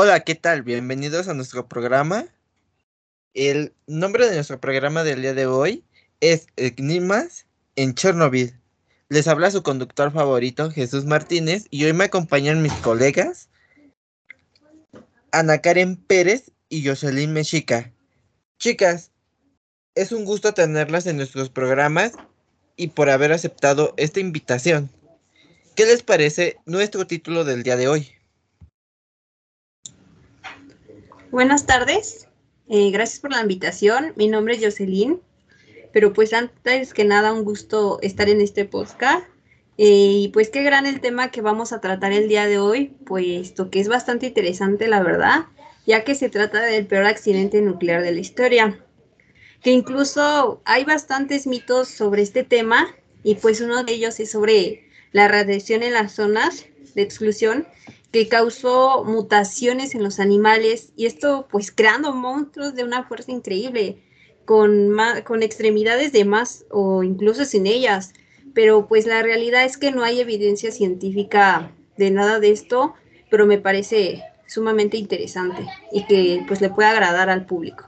Hola, ¿qué tal? Bienvenidos a nuestro programa. El nombre de nuestro programa del día de hoy es Enigmas en Chernobyl. Les habla su conductor favorito, Jesús Martínez, y hoy me acompañan mis colegas Ana Karen Pérez y Jocelyn Mexica. Chicas, es un gusto tenerlas en nuestros programas y por haber aceptado esta invitación. ¿Qué les parece nuestro título del día de hoy? Buenas tardes, eh, gracias por la invitación. Mi nombre es Jocelyn, pero pues antes que nada un gusto estar en este podcast. Eh, y pues qué gran el tema que vamos a tratar el día de hoy, puesto que es bastante interesante la verdad, ya que se trata del peor accidente nuclear de la historia que incluso hay bastantes mitos sobre este tema y pues uno de ellos es sobre la radiación en las zonas de exclusión que causó mutaciones en los animales y esto pues creando monstruos de una fuerza increíble con, con extremidades de más o incluso sin ellas. Pero pues la realidad es que no hay evidencia científica de nada de esto, pero me parece sumamente interesante y que pues le puede agradar al público.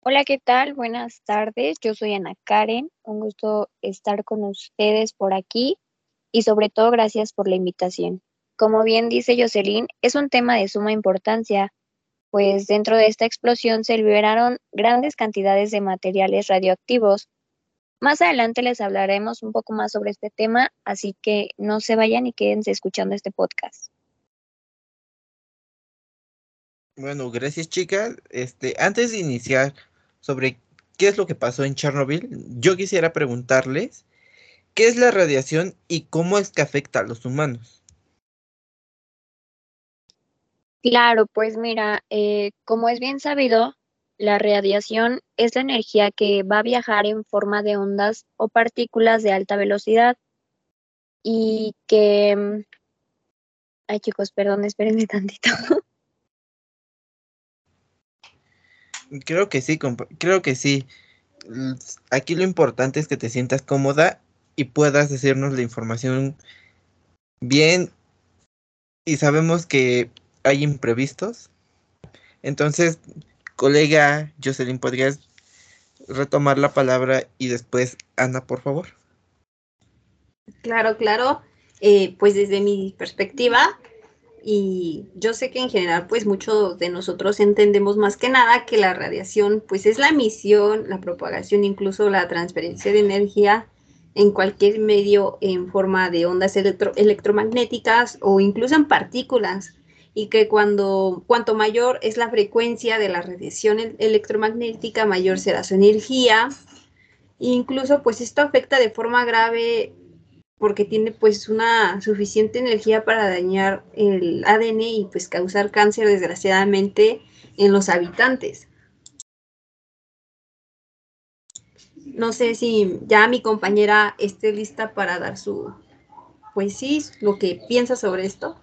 Hola, ¿qué tal? Buenas tardes. Yo soy Ana Karen. Un gusto estar con ustedes por aquí y sobre todo gracias por la invitación. Como bien dice Jocelyn, es un tema de suma importancia, pues dentro de esta explosión se liberaron grandes cantidades de materiales radioactivos. Más adelante les hablaremos un poco más sobre este tema, así que no se vayan y quédense escuchando este podcast. Bueno, gracias chicas. Este, antes de iniciar, sobre qué es lo que pasó en Chernobyl, yo quisiera preguntarles qué es la radiación y cómo es que afecta a los humanos. Claro, pues mira, eh, como es bien sabido, la radiación es la energía que va a viajar en forma de ondas o partículas de alta velocidad y que... Mm, ay chicos, perdón, espérenme tantito. Creo que sí, creo que sí. Aquí lo importante es que te sientas cómoda y puedas decirnos la información bien. Y sabemos que hay imprevistos. Entonces, colega Jocelyn, ¿podrías retomar la palabra y después Ana, por favor? Claro, claro. Eh, pues desde mi perspectiva, y yo sé que en general pues muchos de nosotros entendemos más que nada que la radiación pues es la emisión, la propagación, incluso la transferencia de energía en cualquier medio en forma de ondas electromagnéticas o incluso en partículas y que cuando cuanto mayor es la frecuencia de la radiación electromagnética mayor será su energía incluso pues esto afecta de forma grave porque tiene pues una suficiente energía para dañar el ADN y pues causar cáncer desgraciadamente en los habitantes. No sé si ya mi compañera esté lista para dar su, pues sí, lo que piensa sobre esto.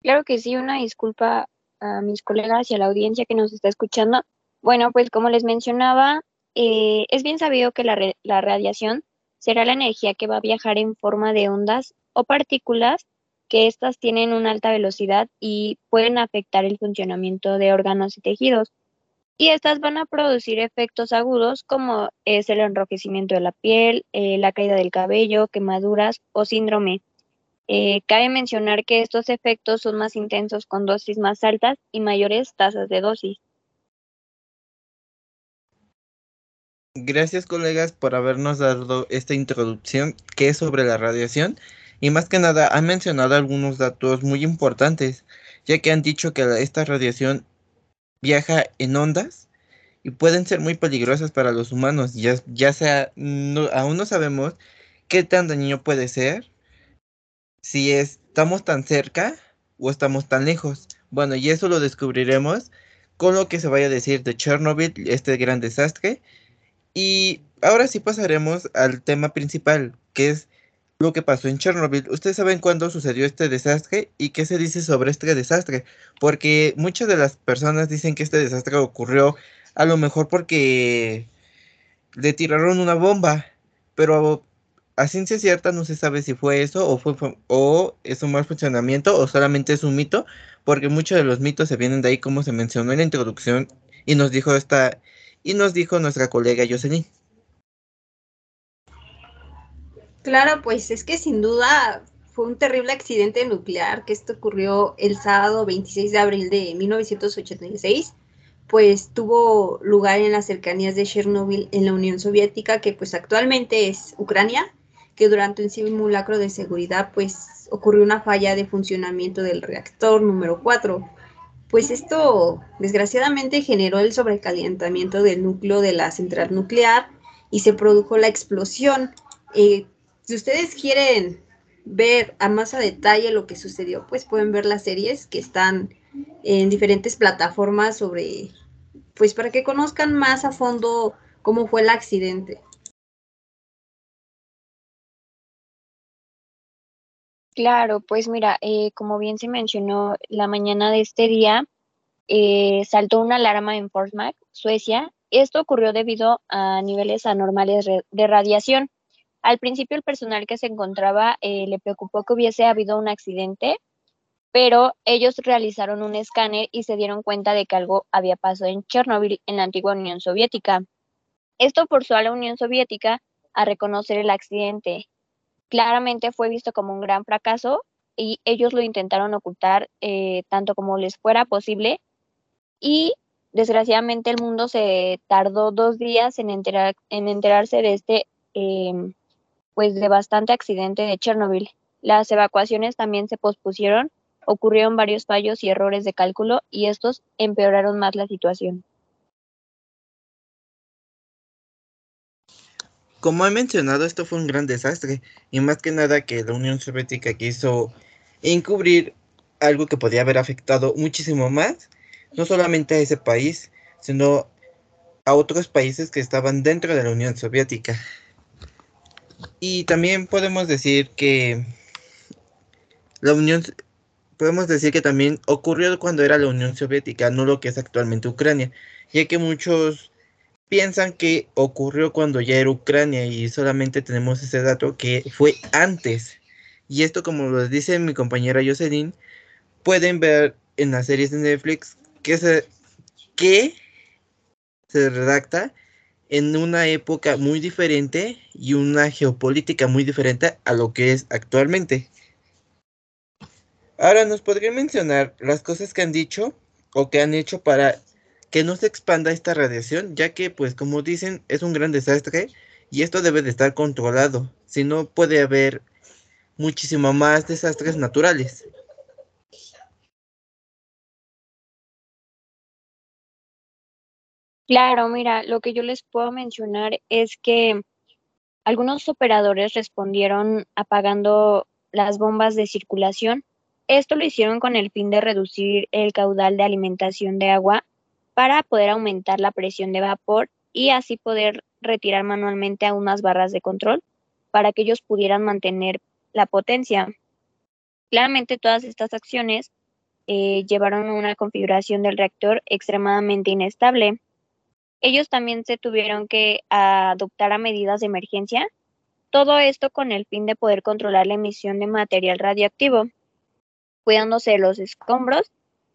Claro que sí, una disculpa a mis colegas y a la audiencia que nos está escuchando. Bueno, pues como les mencionaba, eh, es bien sabido que la, la radiación será la energía que va a viajar en forma de ondas o partículas que éstas tienen una alta velocidad y pueden afectar el funcionamiento de órganos y tejidos. Y estas van a producir efectos agudos como es el enrojecimiento de la piel, eh, la caída del cabello, quemaduras o síndrome. Eh, cabe mencionar que estos efectos son más intensos con dosis más altas y mayores tasas de dosis. Gracias colegas por habernos dado esta introducción que es sobre la radiación y más que nada han mencionado algunos datos muy importantes ya que han dicho que esta radiación viaja en ondas y pueden ser muy peligrosas para los humanos ya, ya sea aún no sabemos qué tan dañino puede ser si estamos tan cerca o estamos tan lejos. Bueno y eso lo descubriremos con lo que se vaya a decir de Chernobyl este gran desastre. Y ahora sí pasaremos al tema principal, que es lo que pasó en Chernobyl. ¿Ustedes saben cuándo sucedió este desastre y qué se dice sobre este desastre? Porque muchas de las personas dicen que este desastre ocurrió a lo mejor porque le tiraron una bomba, pero a ciencia cierta no se sabe si fue eso o fue o es un mal funcionamiento o solamente es un mito, porque muchos de los mitos se vienen de ahí como se mencionó en la introducción y nos dijo esta y nos dijo nuestra colega Jocelyn. Claro, pues es que sin duda fue un terrible accidente nuclear que esto ocurrió el sábado 26 de abril de 1986 pues tuvo lugar en las cercanías de Chernobyl en la Unión Soviética, que pues actualmente es Ucrania, que durante un simulacro de seguridad pues ocurrió una falla de funcionamiento del reactor número 4. Pues esto desgraciadamente generó el sobrecalentamiento del núcleo de la central nuclear y se produjo la explosión. Eh, si ustedes quieren ver a más a detalle lo que sucedió, pues pueden ver las series que están en diferentes plataformas sobre, pues para que conozcan más a fondo cómo fue el accidente. Claro, pues mira, eh, como bien se mencionó, la mañana de este día eh, saltó una alarma en Forsmark, Suecia. Esto ocurrió debido a niveles anormales de radiación. Al principio el personal que se encontraba eh, le preocupó que hubiese habido un accidente, pero ellos realizaron un escáner y se dieron cuenta de que algo había pasado en Chernobyl, en la antigua Unión Soviética. Esto forzó a la Unión Soviética a reconocer el accidente. Claramente fue visto como un gran fracaso y ellos lo intentaron ocultar eh, tanto como les fuera posible y desgraciadamente el mundo se tardó dos días en, en enterarse de este em, pues de bastante accidente de Chernobyl. Las evacuaciones también se pospusieron, ocurrieron varios fallos y errores de cálculo y estos empeoraron más la situación. Como he mencionado, esto fue un gran desastre y más que nada que la Unión Soviética quiso encubrir algo que podía haber afectado muchísimo más, no solamente a ese país, sino a otros países que estaban dentro de la Unión Soviética. Y también podemos decir que la Unión, podemos decir que también ocurrió cuando era la Unión Soviética, no lo que es actualmente Ucrania, ya que muchos piensan que ocurrió cuando ya era Ucrania y solamente tenemos ese dato que fue antes. Y esto, como lo dice mi compañera Jocelyn, pueden ver en las series de Netflix que se, que se redacta en una época muy diferente y una geopolítica muy diferente a lo que es actualmente. Ahora, ¿nos podría mencionar las cosas que han dicho o que han hecho para que no se expanda esta radiación? Ya que, pues, como dicen, es un gran desastre y esto debe de estar controlado. Si no, puede haber muchísimo más desastres naturales. Claro, mira, lo que yo les puedo mencionar es que algunos operadores respondieron apagando las bombas de circulación. Esto lo hicieron con el fin de reducir el caudal de alimentación de agua para poder aumentar la presión de vapor y así poder retirar manualmente a unas barras de control para que ellos pudieran mantener la potencia. Claramente todas estas acciones eh, llevaron a una configuración del reactor extremadamente inestable ellos también se tuvieron que adoptar a medidas de emergencia, todo esto con el fin de poder controlar la emisión de material radioactivo, cuidándose de los escombros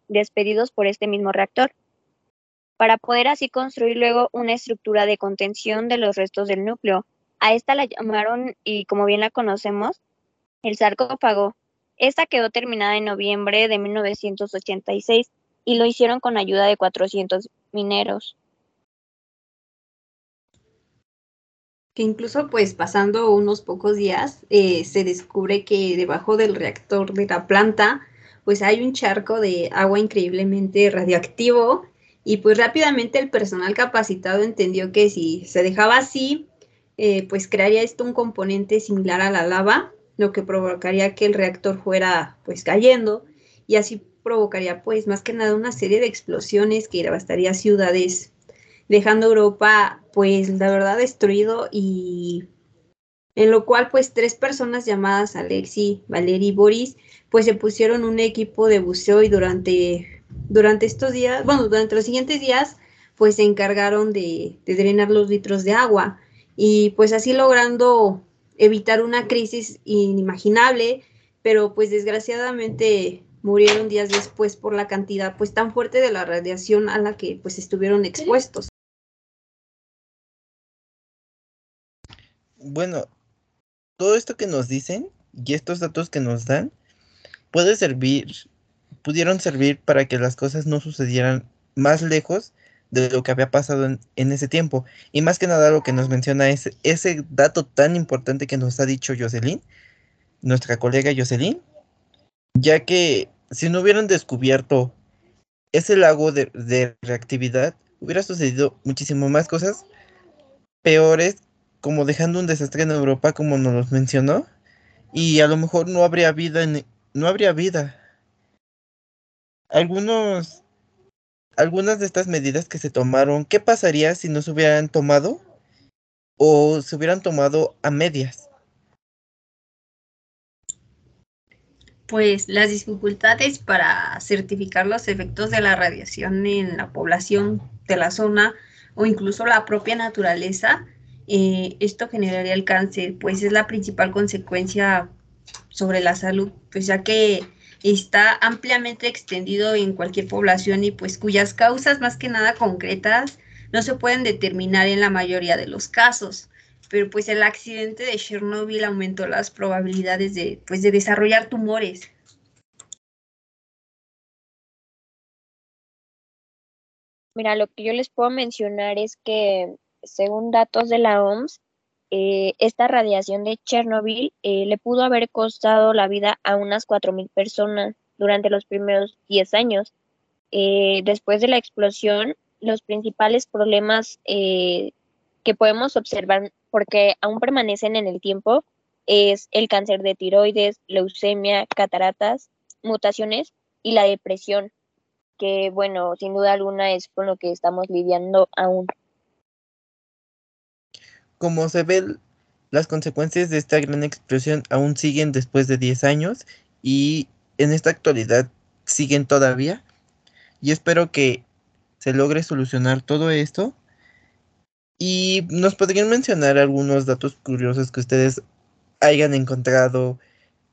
despedidos por este mismo reactor, para poder así construir luego una estructura de contención de los restos del núcleo. A esta la llamaron, y como bien la conocemos, el sarcófago. Esta quedó terminada en noviembre de 1986 y lo hicieron con ayuda de 400 mineros. Que incluso pues pasando unos pocos días eh, se descubre que debajo del reactor de la planta pues hay un charco de agua increíblemente radioactivo y pues rápidamente el personal capacitado entendió que si se dejaba así eh, pues crearía esto un componente similar a la lava lo que provocaría que el reactor fuera pues cayendo y así provocaría pues más que nada una serie de explosiones que devastaría ciudades dejando Europa pues la verdad destruido y en lo cual pues tres personas llamadas Alexi, Valery y Boris pues se pusieron un equipo de buceo y durante, durante estos días, bueno, durante los siguientes días pues se encargaron de, drenar los litros de agua y pues así logrando evitar una crisis inimaginable, pero pues desgraciadamente murieron días después por la cantidad pues tan fuerte de la radiación a la que pues estuvieron expuestos. Bueno, todo esto que nos dicen y estos datos que nos dan puede servir, pudieron servir para que las cosas no sucedieran más lejos de lo que había pasado en, ese tiempo. Y más que nada lo que nos menciona es ese dato tan importante que nos ha dicho Jocelyn, nuestra colega Jocelyn, ya que si no hubieran descubierto ese lago de, de reactividad, hubiera sucedido muchísimo más cosas peores, como dejando un desastre en Europa, como nos los mencionó, y a lo mejor no habría vida, en, no habría vida. Algunos algunas de estas medidas que se tomaron, ¿qué pasaría si no se hubieran tomado o se hubieran tomado a medias? Pues las dificultades para certificar los efectos de la radiación en la población de la zona o incluso la propia naturaleza, eh, esto generaría el cáncer, pues es la principal consecuencia sobre la salud, pues ya que está ampliamente extendido en cualquier población y pues cuyas causas más que nada concretas no se pueden determinar en la mayoría de los casos. Pero pues el accidente de Chernobyl aumentó las probabilidades de, pues, de desarrollar tumores. Mira, lo que yo les puedo mencionar es que según datos de la OMS, eh, esta radiación de Chernobyl eh, le pudo haber costado la vida a unas 4.000 personas durante los primeros 10 años. Eh, después de la explosión, los principales problemas que podemos observar, porque aún permanecen en el tiempo, es el cáncer de tiroides, leucemia, cataratas, mutaciones y la depresión, que bueno, sin duda alguna es con lo que estamos lidiando aún. Como se ve, las consecuencias de esta gran explosión aún siguen después de 10 años y en esta actualidad siguen todavía. Y espero que se logre solucionar todo esto. Y nos podrían mencionar algunos datos curiosos que ustedes hayan encontrado,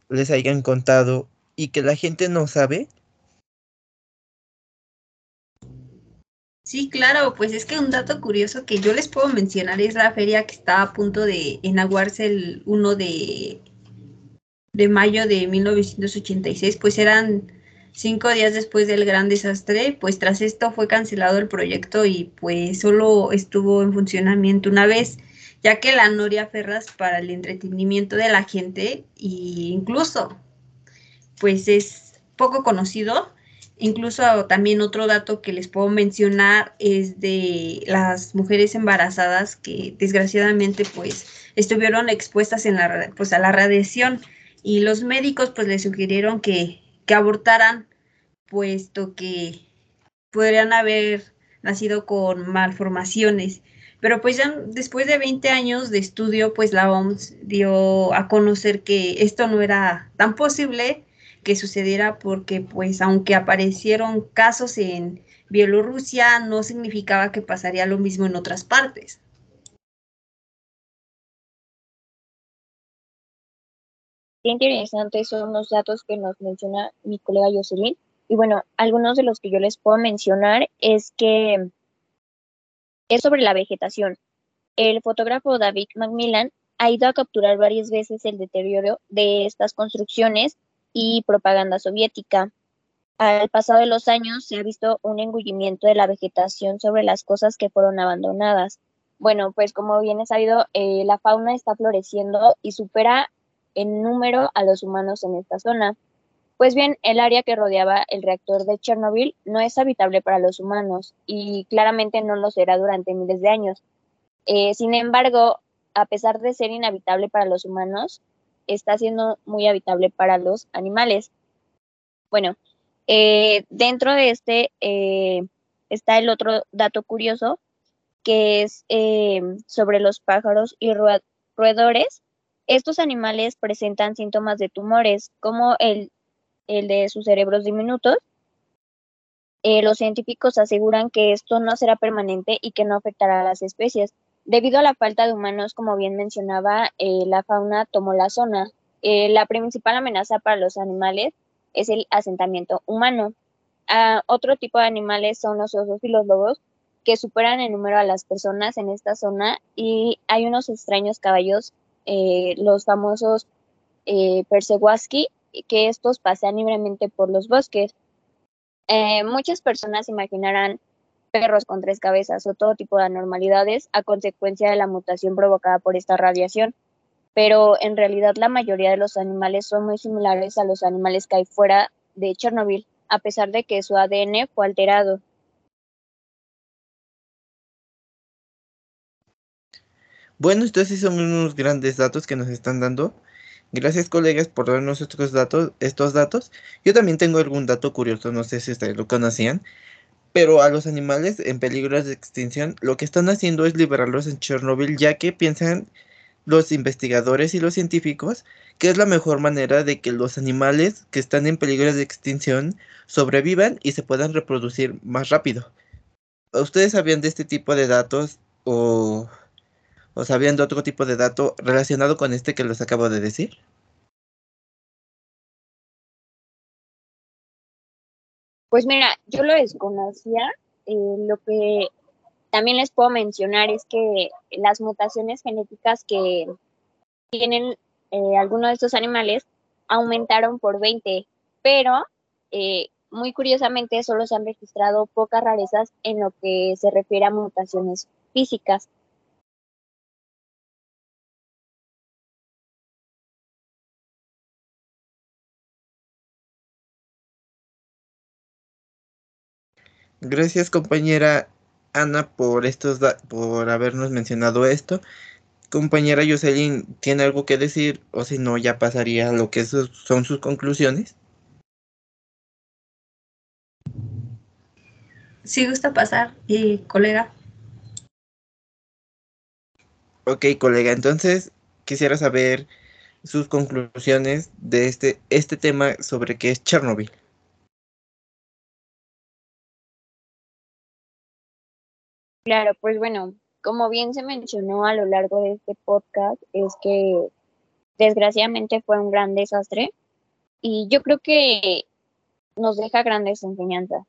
les hayan contado y que la gente no sabe Sí, claro, pues es que un dato curioso que yo les puedo mencionar es la feria que está a punto de enaguarse el 1 de, de mayo de 1986, pues eran cinco días después del gran desastre, pues tras esto fue cancelado el proyecto y pues solo estuvo en funcionamiento una vez, ya que la Noria Ferras para el entretenimiento de la gente e incluso pues es poco conocido Incluso también otro dato que les puedo mencionar es de las mujeres embarazadas que desgraciadamente pues estuvieron expuestas en la, pues, a la radiación y los médicos pues les sugirieron que, que abortaran puesto que podrían haber nacido con malformaciones. Pero pues ya después de 20 años de estudio, pues la OMS dio a conocer que esto no era tan posible que sucediera porque pues aunque aparecieron casos en Bielorrusia, no significaba que pasaría lo mismo en otras partes. Qué interesantes son los datos que nos menciona mi colega Jocelyn. Y bueno, algunos de los que yo les puedo mencionar es que es sobre la vegetación. El fotógrafo David Macmillan ha ido a capturar varias veces el deterioro de estas construcciones y propaganda soviética. Al pasado de los años se ha visto un engullimiento de la vegetación sobre las cosas que fueron abandonadas. Bueno, pues como bien es sabido, eh, la fauna está floreciendo y supera en número a los humanos en esta zona. Pues bien, el área que rodeaba el reactor de Chernobyl no es habitable para los humanos y claramente no lo será durante miles de años. Eh, sin embargo, a pesar de ser inhabitable para los humanos, está siendo muy habitable para los animales. Bueno, eh, dentro de este eh, está el otro dato curioso, que es eh, sobre los pájaros y roedores. Estos animales presentan síntomas de tumores, como el, el de sus cerebros diminutos. los científicos aseguran que esto no será permanente y que no afectará a las especies. Debido a la falta de humanos, como bien mencionaba, eh, la fauna tomó la zona. Eh, la principal amenaza para los animales es el asentamiento humano. Ah, otro tipo de animales son los osos y los lobos, que superan en número a las personas en esta zona y hay unos extraños caballos, eh, los famosos eh, que estos pasean libremente por los bosques. Muchas personas imaginarán perros con tres cabezas o todo tipo de anormalidades a consecuencia de la mutación provocada por esta radiación, pero en realidad la mayoría de los animales son muy similares a los animales que hay fuera de Chernobyl, a pesar de que su ADN fue alterado. Bueno, estos son unos grandes datos que nos están dando. Gracias, colegas, por darnos estos datos, estos datos. Yo también tengo algún dato curioso, no sé si ustedes lo conocían, pero a los animales en peligro de extinción, lo que están haciendo es liberarlos en Chernobyl, ya que piensan los investigadores y los científicos que es la mejor manera de que los animales que están en peligro de extinción sobrevivan y se puedan reproducir más rápido. ¿Ustedes sabían de este tipo de datos o ¿O sabían de otro tipo de dato relacionado con este que les acabo de decir? Pues mira, yo lo desconocía. Eh, lo que también les puedo mencionar es que las mutaciones genéticas que tienen eh, algunos de estos animales aumentaron por 20, pero eh, muy curiosamente solo se han registrado pocas rarezas en lo que se refiere a mutaciones físicas. Gracias compañera Ana por estos por habernos mencionado esto. Compañera Jocelyn, ¿tiene algo que decir? O si no, ya pasaría a lo que son sus conclusiones. Sí, gusta pasar, y colega. Ok, colega, entonces quisiera saber sus conclusiones de este, este tema sobre qué es Chernobyl. Claro, pues bueno, como bien se mencionó a lo largo de este podcast, es que desgraciadamente fue un gran desastre y yo creo que nos deja grandes enseñanzas.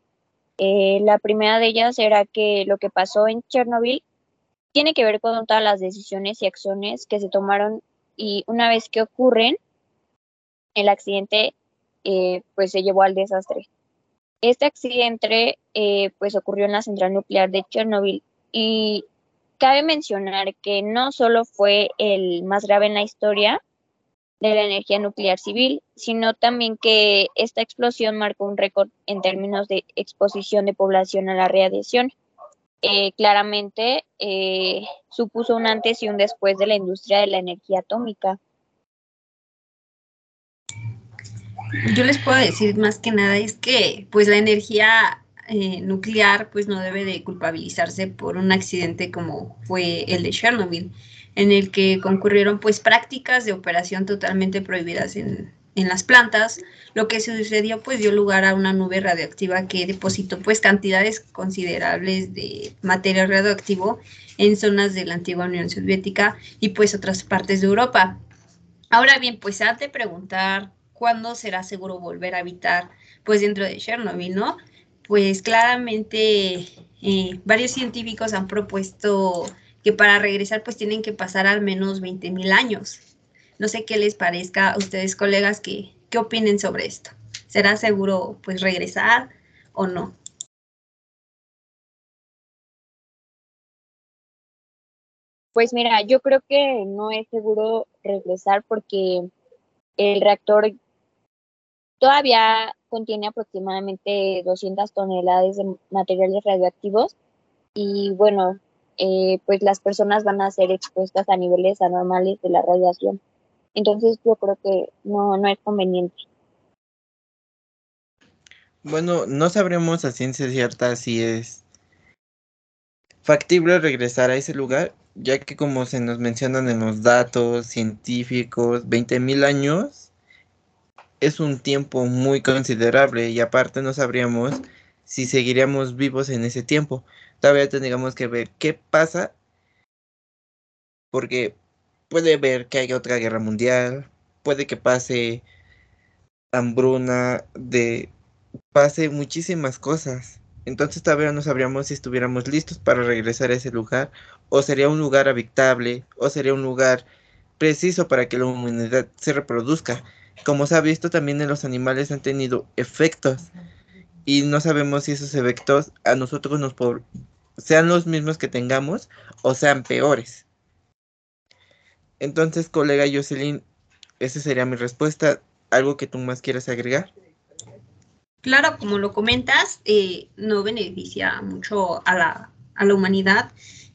Eh, la primera de ellas era que lo que pasó en Chernobyl tiene que ver con todas las decisiones y acciones que se tomaron y una vez que ocurren, el accidente eh, pues se llevó al desastre. Este accidente eh, pues ocurrió en la central nuclear de Chernobyl y cabe mencionar que no solo fue el más grave en la historia de la energía nuclear civil, sino también que esta explosión marcó un récord en términos de exposición de población a la radiación. Eh, claramente eh, supuso un antes y un después de la industria de la energía atómica. Yo les puedo decir más que nada es que pues la energía eh, nuclear pues no debe de culpabilizarse por un accidente como fue el de Chernobyl, en el que concurrieron pues prácticas de operación totalmente prohibidas en, en las plantas. Lo que sucedió pues dio lugar a una nube radioactiva que depositó pues cantidades considerables de material radioactivo en zonas de la antigua Unión Soviética y pues otras partes de Europa. Ahora bien, pues has de preguntar cuándo será seguro volver a habitar pues dentro de Chernobyl, ¿no? Pues claramente eh, varios científicos han propuesto que para regresar pues tienen que pasar al menos 20 mil años. No sé qué les parezca a ustedes colegas que, qué opinen sobre esto. ¿Será seguro pues regresar o no? Pues mira, yo creo que no es seguro regresar porque el reactor Todavía contiene aproximadamente 200 toneladas de materiales radioactivos y bueno, eh, pues las personas van a ser expuestas a niveles anormales de la radiación. Entonces yo creo que no, no es conveniente. Bueno, no sabremos a ciencia cierta si es factible regresar a ese lugar, ya que como se nos mencionan en los datos científicos, 20.000 años es un tiempo muy considerable y aparte no sabríamos si seguiríamos vivos en ese tiempo. Todavía tendríamos que ver qué pasa porque puede ver que hay otra guerra mundial, puede que pase hambruna, de pase muchísimas cosas. Entonces todavía no sabríamos si estuviéramos listos para regresar a ese lugar, o sería un lugar habitable, o sería un lugar preciso para que la humanidad se reproduzca. Como se ha visto también en los animales han tenido efectos y no sabemos si esos efectos a nosotros nos sean los mismos que tengamos o sean peores. Entonces, colega Jocelyn, esa sería mi respuesta. ¿Algo que tú más quieras agregar? Claro, como lo comentas, eh, no beneficia mucho a la, a la humanidad,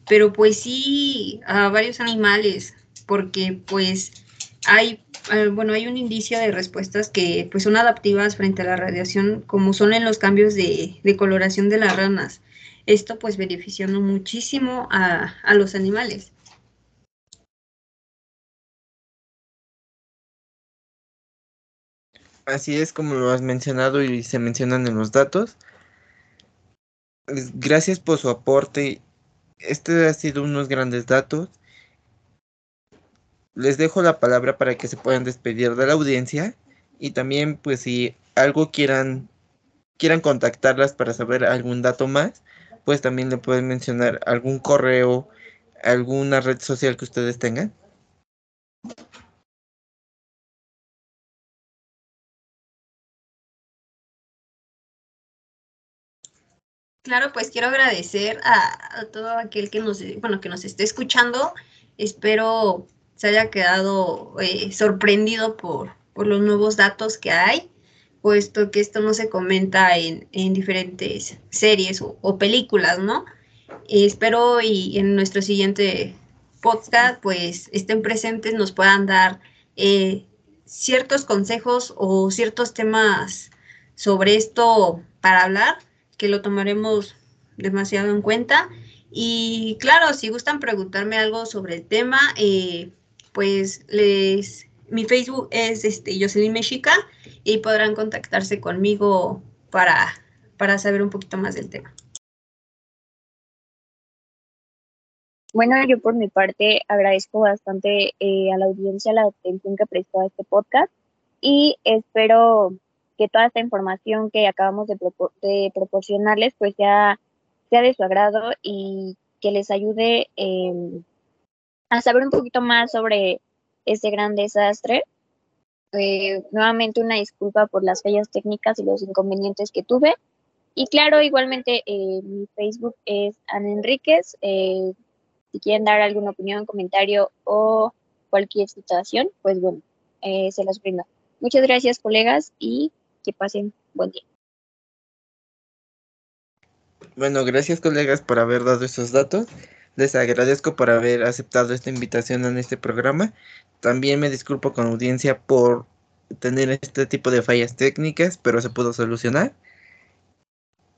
pero pues sí a varios animales, porque pues hay, eh, bueno, hay un indicio de respuestas que pues son adaptivas frente a la radiación, como son en los cambios de, coloración de las ranas. Esto pues beneficiando muchísimo a, a los animales. Así es como lo has mencionado y se mencionan en los datos. Gracias por su aporte. Este ha sido unos grandes datos. Les dejo la palabra para que se puedan despedir de la audiencia y también pues si algo quieran quieran contactarlas para saber algún dato más, pues también le pueden mencionar algún correo, alguna red social que ustedes tengan. Claro, pues quiero agradecer a, todo aquel que nos, bueno, que nos esté escuchando. Espero se haya quedado eh, sorprendido por, por, los nuevos datos que hay, puesto que esto no se comenta en, en diferentes series o, películas, ¿no? espero y en nuestro siguiente podcast, pues estén presentes, nos puedan dar eh, ciertos consejos o ciertos temas sobre esto para hablar que lo tomaremos demasiado en cuenta. Y claro, si gustan preguntarme algo sobre el tema, eh, pues les mi Facebook es este Jocelyn Mexica y podrán contactarse conmigo para, para saber un poquito más del tema. Bueno, yo por mi parte agradezco bastante eh, a la audiencia la atención que prestó a este podcast y espero que toda esta información que acabamos de, proporcionarles pues ya sea de su agrado y que les ayude a saber un poquito más sobre este gran desastre. Eh, nuevamente una disculpa por las fallas técnicas y los inconvenientes que tuve. Y claro, igualmente eh, mi Facebook es Ana Enríquez. Eh, si quieren dar alguna opinión, comentario o cualquier situación, pues bueno, se los brindo. Muchas gracias, colegas, y que pasen buen día. Bueno, gracias colegas por haber dado estos datos. Les agradezco por haber aceptado esta invitación en este programa. También me disculpo con audiencia por tener este tipo de fallas técnicas, pero se pudo solucionar.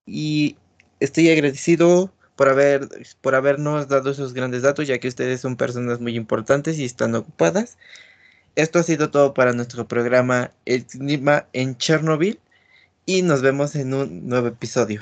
Y estoy agradecido por haber por habernos dado esos grandes datos, ya que ustedes son personas muy importantes y están ocupadas. Esto ha sido todo para nuestro programa El clima en Chernobyl y nos vemos en un nuevo episodio.